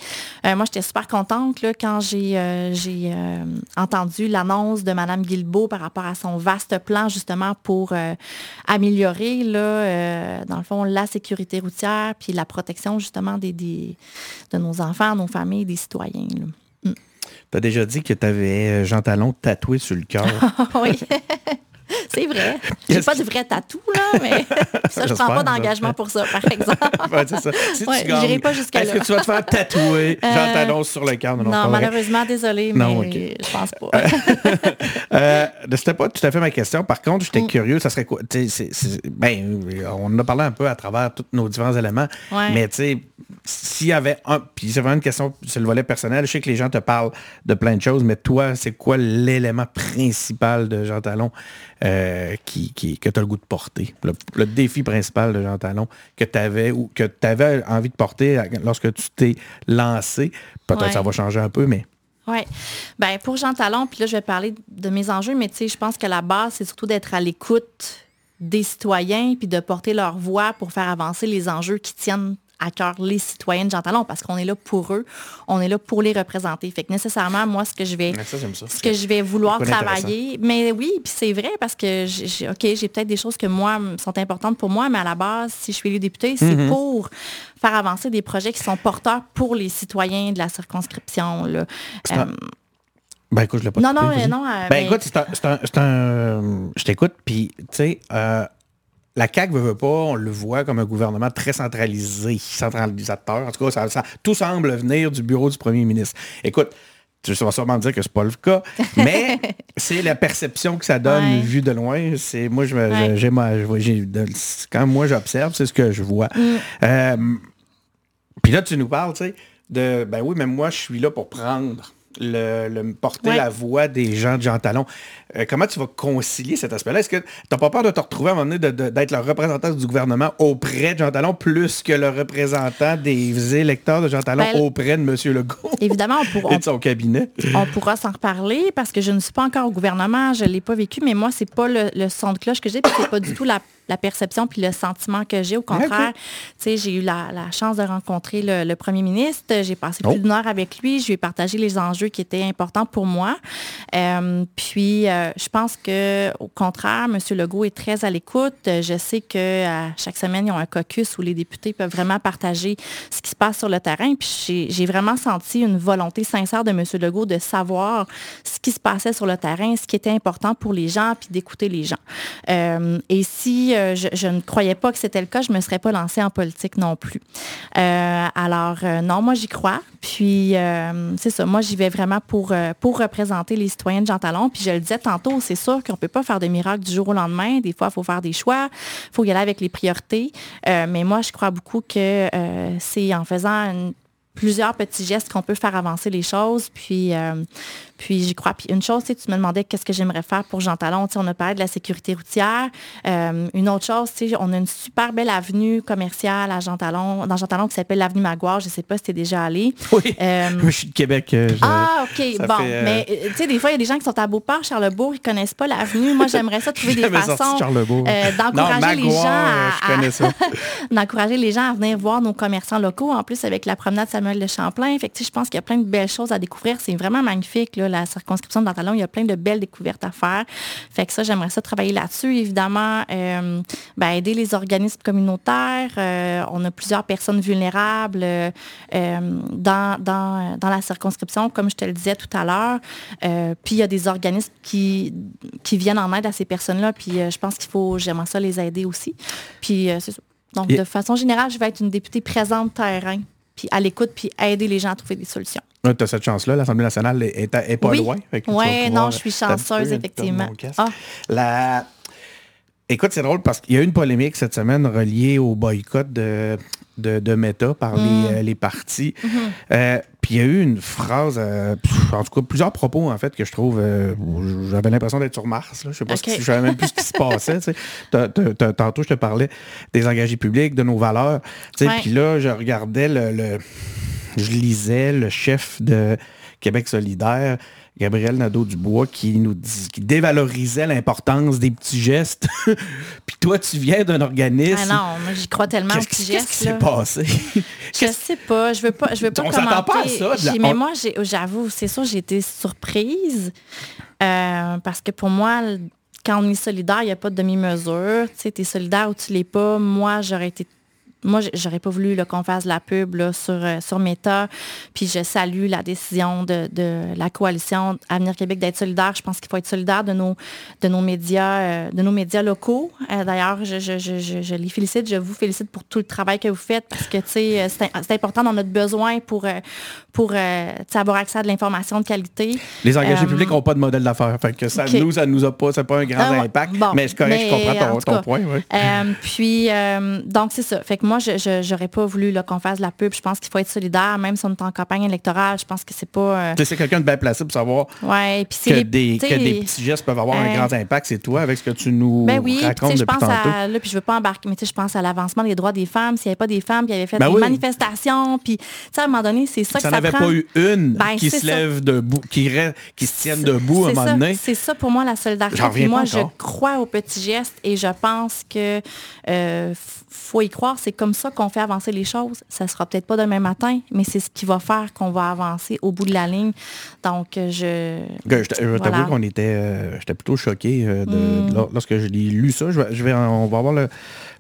Euh, moi, j'étais super contente là, quand j'ai euh, entendu l'annonce de Mme Guilbeault par rapport à son vaste plan justement pour améliorer, là, dans le fond, la sécurité routière puis la protection justement des, de nos enfants, nos familles, des citoyens. Mm. Tu as déjà dit que tu avais Jean Talon tatoué sur le cœur. oui. C'est vrai. J'ai pas de vrai tatou, là, mais ça, je prends pas d'engagement pour ça, par exemple. ouais, c'est ça. Si ouais, tu pas jusqu'à là. Est-ce que tu vas te faire tatouer? Euh, J'en t'annonce sur le cœur. Non, non malheureusement, désolé, mais non, je pense pas. euh, C'était pas tout à fait ma question. Par contre, j'étais mm. curieux, ça serait quoi? ben, on en a parlé un peu à travers tous nos différents éléments, mais tu sais, s'il y avait un... Puis c'est vraiment une question sur le volet personnel. Je sais que les gens te parlent de plein de choses, mais toi, c'est quoi l'élément principal de Jean Talon? Euh, qui, que tu as le goût de porter. Le, défi principal de Jean Talon que tu avais ou que tu avais envie de porter lorsque tu t'es lancé. Peut-être que ça va changer un peu, mais. Oui. Ben pour Jean Talon, puis là, je vais parler de mes enjeux, mais tu sais, je pense que la base, c'est surtout d'être à l'écoute des citoyens, puis de porter leur voix pour faire avancer les enjeux qui tiennent à cœur les citoyens de Jean Talon parce qu'on est là pour eux, on est là pour les représenter. Fait que nécessairement, moi, ce que je vais, ce que je vais vouloir travailler, mais oui, puis c'est vrai parce que, j'ai, OK, j'ai peut-être des choses que moi sont importantes pour moi, mais à la base, si je suis élu député, c'est mm-hmm. pour faire avancer des projets qui sont porteurs pour les citoyens de la circonscription. Là. Ben écoute, je l'ai pas Non, non, non. Euh, ben écoute, c'est un, un, Je t'écoute, puis tu sais, euh, la CAQ veut, veut pas, on le voit comme un gouvernement très centralisé, centralisateur. En tout cas, ça, tout semble venir du bureau du premier ministre. Écoute, tu vas sûrement dire que c'est pas le cas, mais c'est la perception que ça donne vu de loin. C'est moi, je, quand moi j'observe, c'est ce que je vois. Mm. Euh, puis là, tu nous parles, tu sais, de ben oui, mais moi, je suis là pour prendre le, porter la voix des gens de Jean Talon. Euh, comment tu vas concilier cet aspect-là? Est-ce que tu n'as pas peur de te retrouver à un moment donné d'être le représentant du gouvernement auprès de Jean Talon plus que le représentant des électeurs de Jean Talon ben, auprès de M. Legault? Évidemment, on pourra, et de son cabinet? On pourra s'en reparler parce que je ne suis pas encore au gouvernement, je ne l'ai pas vécu, mais moi, c'est pas le, son de cloche que j'ai, c'est pas du tout la la perception puis le sentiment que j'ai. Au contraire, j'ai eu la, chance de rencontrer le, premier ministre. J'ai passé plus oh. d'une heure avec lui. Je lui ai partagé les enjeux qui étaient importants pour moi. Euh, puis, euh, je pense que au contraire, M. Legault est très à l'écoute. Je sais que chaque semaine, ils ont un caucus où les députés peuvent vraiment partager ce qui se passe sur le terrain. Puis, j'ai vraiment senti une volonté sincère de M. Legault de savoir ce qui se passait sur le terrain, ce qui était important pour les gens, puis d'écouter les gens. Euh, et si je, ne croyais pas que c'était le cas, je ne me serais pas lancée en politique non plus. Euh, alors, euh, non, moi, j'y crois. Puis, euh, c'est ça, moi, j'y vais vraiment pour, pour représenter les citoyens de Jean Talon. Puis, je le disais tantôt, c'est sûr qu'on ne peut pas faire de miracle du jour au lendemain. Des fois, il faut faire des choix, il faut y aller avec les priorités. mais moi, je crois beaucoup que c'est en faisant plusieurs petits gestes qu'on peut faire avancer les choses. Puis, puis j'y crois. Puis une chose, tu me demandais qu'est-ce que j'aimerais faire pour Jean Talon. on a parlé de la sécurité routière. Euh, une autre chose, on a une super belle avenue commerciale à Jean Talon, dans Jean Talon qui s'appelle l'avenue Maguire. Je ne sais pas si tu es déjà allé. Oui. Euh, je suis de Québec. Euh, ah, OK. Bon. Mais tu sais, des fois, il y a des gens qui sont à Beauport, Charlebourg, ils ne connaissent pas l'avenue. Moi, j'aimerais ça trouver des façons d'encourager les gens à, d'encourager les gens à venir voir nos commerçants locaux. En plus, avec la promenade Samuel de Champlain. Fait je pense qu'il y a plein de belles choses à découvrir. C'est vraiment magnifique. Là, la circonscription de Dantalon, il y a plein de belles découvertes à faire. Fait que ça, j'aimerais ça travailler là-dessus. Évidemment, euh, ben, aider les organismes communautaires. Euh, on a plusieurs personnes vulnérables euh, dans, dans, dans, la circonscription, comme je te le disais tout à l'heure. puis il y a des organismes qui, qui viennent en aide à ces personnes-là. Puis je pense qu'il faut, j'aimerais ça les aider aussi. Puis c'est ça. Donc, de façon générale, je vais être une députée présente terrain, puis à l'écoute, puis aider les gens à trouver des solutions. Tu as cette chance-là. L'Assemblée nationale est, pas loin. Oui, non, je suis chanceuse, effectivement. Ah. La... Écoute, c'est drôle parce qu'il y a eu une polémique cette semaine reliée au boycott de, de, Meta par les, mm. euh, partis. Mm-hmm. Euh, puis il y a eu une phrase, euh, en tout cas plusieurs propos en fait que je trouve, j'avais l'impression d'être sur Mars. Là. Je sais pas si, je savais même plus ce qui se passait. tantôt je te parlais des engagés publics, de nos valeurs. Puis là, je regardais le je lisais le chef de Québec solidaire, Gabriel Nadeau-Dubois, qui nous dit, qui dévalorisait l'importance des petits gestes. Puis toi, tu viens d'un organisme. Ah non, moi, j'y crois tellement aux petits gestes. Qu'est-ce qui s'est passé? je sais pas. Je veux pas, je veux pas On commenter. pas à ça. Mais moi, j'avoue, c'est sûr, j'ai été surprise. Euh, parce que pour moi, quand on est solidaire, il n'y a pas de demi-mesure. Tu sais, tu es solidaire ou tu l'es pas. Moi, j'aurais été moi, j'aurais pas voulu qu'on fasse la pub sur, euh, sur Meta. Puis je salue la décision de, la coalition Avenir Québec d'être solidaire. Je pense qu'il faut être solidaire de nos, de nos médias, euh, de nos médias locaux. Euh, d'ailleurs, je, les félicite, je vous félicite pour tout le travail que vous faites parce que c'est important dans notre besoin pour, pour avoir accès à de l'information de qualité. Les engagés publics n'ont pas de modèle d'affaires. Que ça nous, ça nous a pas, c'est pas un grand ah impact. mais c'est correct, je comprends ton, point. puis, donc, c'est ça. Fait que moi, je n'aurais pas voulu qu'on fasse la pub. Je pense qu'il faut être solidaire, même si on est en campagne électorale. Je pense que c'est pas. Euh, c'est quelqu'un de bien placé pour savoir ouais, que, des, que des petits gestes peuvent avoir un grand impact. C'est toi avec ce que tu nous ben oui, racontes je pense À, là, puis je veux pas embarquer, mais je pense à l'avancement des droits des femmes. S'il n'y avait pas des femmes qui avaient fait ben des manifestations, puis à un moment donné, c'est ça que ça Ça n'avait pas eu une ben, qui se lève debout, qui, qui se tienne debout à un moment donné. C'est ça pour moi la solidarité. Moi, je crois aux petits gestes et je pense que euh, faut y croire. C'est comme ça qu'on fait avancer les choses. Ça sera peut-être pas demain matin, mais c'est ce qui va faire qu'on va avancer au bout de la ligne. Donc, euh, je... Je, t'avoue qu'on était... Euh, j'étais plutôt choqué mm. lorsque je l'ai lu ça. Je vais, on va avoir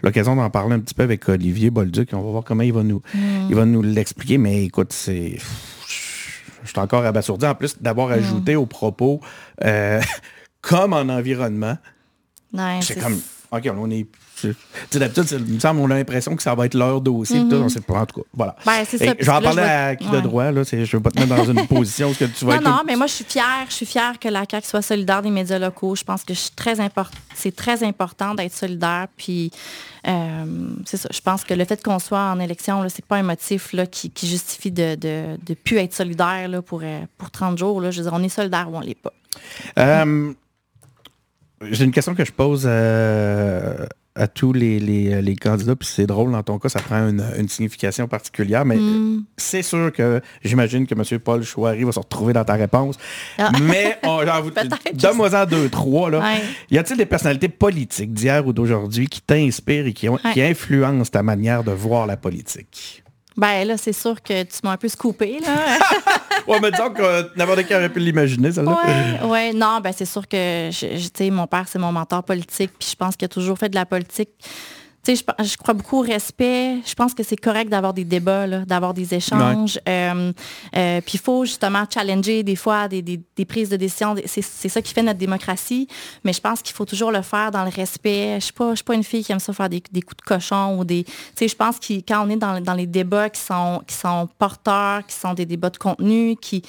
l'occasion d'en parler un petit peu avec Olivier Bolduc. On va voir comment il va nous, mm. il va nous l'expliquer. Mais écoute, c'est je suis encore abasourdi. En plus d'avoir mm. ajouté au propos, comme en environnement, c'est comme, OK, on est D'habitude, il me semble on a l'impression que ça va être leur dossier. Mm -hmm. on sait pas, en tout cas. Voilà. Ben, ça, je vais en parler à qui de droit. Là, je ne veux pas te mettre dans une position où tu vas Non, non, mais moi, je suis fière. Je suis fière que la CAQ soit solidaire des médias locaux. Je pense que très c'est très important d'être solidaire. Puis, euh, c'est ça. Je pense que le fait qu'on soit en élection, ce n'est pas un motif là, qui, justifie de ne de, plus être solidaire là, pour, euh, pour 30 jours. Là. Je veux dire, on est solidaire ou on ne l'est pas. Euh, j'ai une question que je pose euh, à tous les, les, candidats, puis c'est drôle dans ton cas, ça prend une, signification particulière, mais mm. c'est sûr que j'imagine que M. Paul Chouari va se retrouver dans ta réponse. Ah. Mais donne-moi-en deux, trois. Là. Y a-t-il des personnalités politiques d'hier ou d'aujourd'hui qui t'inspirent et qui, ont, qui influencent ta manière de voir la politique? Ben là, c'est sûr que tu m'as un peu scoopé, là. ouais, mais disons que n'importe qui aurait pu l'imaginer, ça. Ouais, ouais, non, ben c'est sûr que, tu sais, mon père, c'est mon mentor politique, puis je pense qu'il a toujours fait de la politique je, je, crois beaucoup au respect. Je pense que c'est correct d'avoir des débats, d'avoir des échanges. Euh, euh, puis il faut justement challenger des fois des, prises de décision. C'est ça qui fait notre démocratie. Mais je pense qu'il faut toujours le faire dans le respect. Je ne suis, pas, suis pas une fille qui aime ça faire des, coups de cochon ou des. Je pense que quand on est dans, dans, les débats qui sont, qui sont porteurs, qui sont des débats de contenu, qui.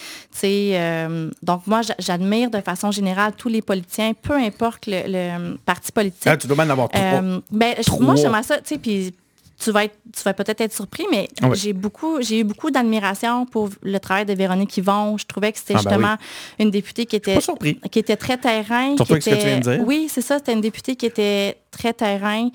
Euh, donc moi, j'admire de façon générale tous les politiciens, peu importe le, parti politique. Ah, tu dois même avoir trois. Ben, j'aimerais ça, tu sais, puis tu vas, tu vas peut-être être surpris, mais j'ai beaucoup, j'ai eu beaucoup d'admiration pour le travail de Véronique Yvon. Je trouvais que c'était ah, ben justement une députée qui était, qui était très terrain. Surtout avec ce que tu viens de dire. Oui, c'est ça. C'était une députée qui était très terrain,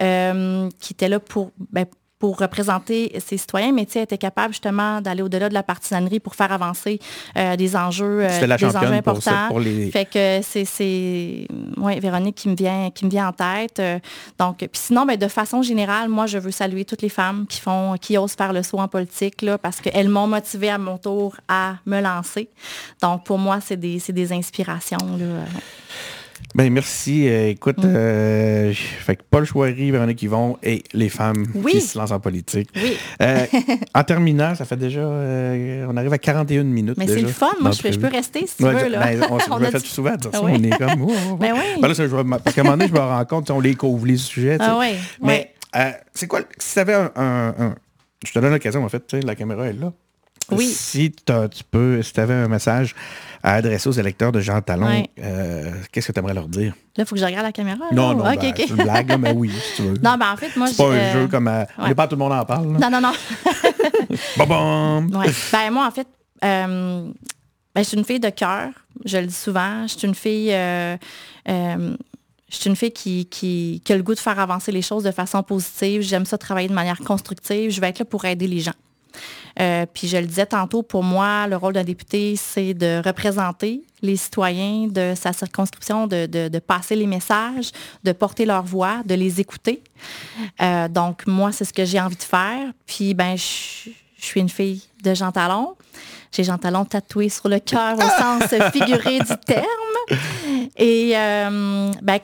euh, qui était là pour, ben, pour représenter ses citoyens, mais elle était capable justement d'aller au-delà de la partisanerie pour faire avancer euh, des enjeux, euh, des enjeux importants. Pour, les... Fait que c'est ouais, Véronique qui me vient, qui me vient en tête. Euh, donc, puis sinon, ben, de façon générale, moi, je veux saluer toutes les femmes qui font, qui osent faire le saut en politique, là, parce qu'elles m'ont motivé à mon tour à me lancer. Donc, pour moi, c'est des, des inspirations. Là. Ben merci. Euh, écoute, mm. euh, fait que Paul Chouari, Véronique Yvon et les femmes qui se lancent en politique. Oui. Euh, en terminant, ça fait déjà, on arrive à 41 minutes. Mais c'est le fun. Moi, je, peux rester si tu veux. Là. Ben, on, on fait tout souvent dire ça. On est comme. Oh, oh, ben oui. Ben là, je, parce qu'à un moment donné, je me rends compte, on les couvre les sujets. Ah, oui. Mais c'est quoi, si tu avais un, un, Je te donne l'occasion, en fait, la caméra est là. Oui. Si tu peux, si tu avais un message à adresser aux électeurs de Jean Talon, euh, qu'est-ce que tu aimerais leur dire? Là, il faut que je regarde la caméra. Non, non, ben, c'est une blague, mais oui, si tu veux. Non, ben en fait, moi, C'est pas un jeu comme... À... Pas tout le monde en parle. Non, non, non. bon, bon. Ben moi, en fait, euh, ben, je suis une fille de cœur. Je le dis souvent. Je suis une fille... Euh, je suis une fille qui, qui, qui, a le goût de faire avancer les choses de façon positive. J'aime ça travailler de manière constructive. Je vais être là pour aider les gens. Euh, puis je le disais tantôt, pour moi, le rôle d'un député, c'est de représenter les citoyens de sa circonscription, de, passer les messages, de porter leur voix, de les écouter. Euh, donc, moi, c'est ce que j'ai envie de faire. Puis, ben, je, suis une fille de Jean Talon. J'ai Jean Talon tatoué sur le cœur au sens figuré du terme. Et euh, ben,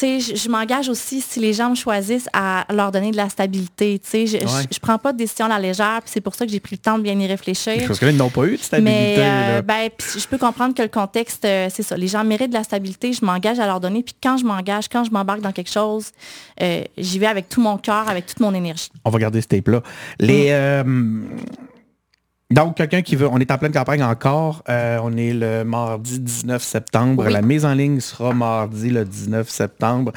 je, m'engage aussi si les gens me choisissent à leur donner de la stabilité. Je ne prends pas de décision à la légère, c'est pour ça que j'ai pris le temps de bien y réfléchir. Parce qu'ils n'ont pas eu de stabilité. Euh, ben, je peux comprendre que le contexte, euh, c'est ça. Les gens méritent de la stabilité, je m'engage à leur donner. Puis quand je m'engage, quand je m'embarque dans quelque chose, euh, j'y vais avec tout mon cœur, avec toute mon énergie. On va garder ce tape-là. Les... Mm. Donc, quelqu'un qui veut, on est en pleine campagne encore. Euh, on est le mardi 19 septembre. La mise en ligne sera mardi le 19 septembre.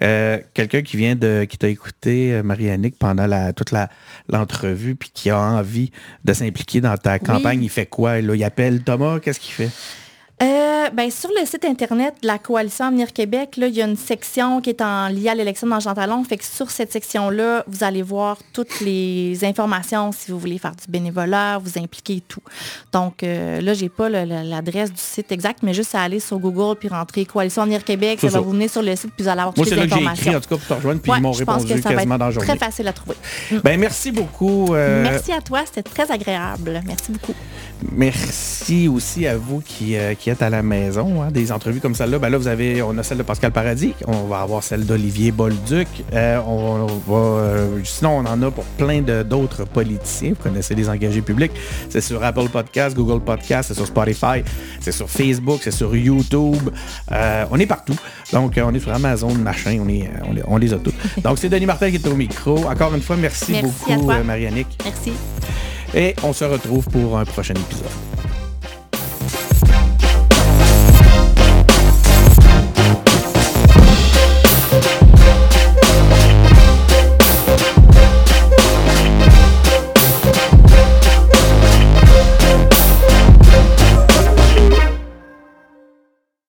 Euh, quelqu'un qui vient de, qui t'a écouté, euh, Marie-Annick, pendant la, toute l'entrevue, puis qui a envie de s'impliquer dans ta campagne, il fait quoi? Là? Il appelle Thomas, qu'est-ce qu'il fait? Euh, ben, sur le site Internet de la Coalition Avenir Québec, là, il y a une section qui est en liée à l'élection dans Jean Talon. Fait que sur cette section-là, vous allez voir toutes les informations si vous voulez faire du bénévolat, vous impliquer et tout. Donc euh, là, j'ai pas l'adresse du site exact, mais juste à aller sur Google puis rentrer Coalition Avenir Québec, C'est ça va vous mener sur le site puis vous allez avoir Moi, toutes c'est les là que j'ai informations. écrit, en tout cas, pour te rejoindre, puis Ouais, ils m'ont je pense répondu que ça va être dans très facile à trouver. Ben, merci beaucoup. euh, Merci à toi, c'était très agréable. Merci beaucoup. Merci aussi à vous qui, euh, qui êtes à la maison. hein, des entrevues comme celle-là. Ben là, vous avez, on a celle de Pascal Paradis. On va avoir celle d'Olivier Bolduc. Euh, on va, euh, sinon, on en a pour plein de- d'autres politiciens. Vous connaissez les engagés publics. C'est sur Apple Podcast, Google Podcast, c'est sur Spotify, c'est sur Facebook, c'est sur YouTube. On est partout. Donc, on est sur Amazon, machin. On, est, on, les, on les a tous. Donc, c'est Denis Martin qui est au micro. Encore une fois, merci, Merci beaucoup, Marianique. Merci. Et on se retrouve pour un prochain épisode.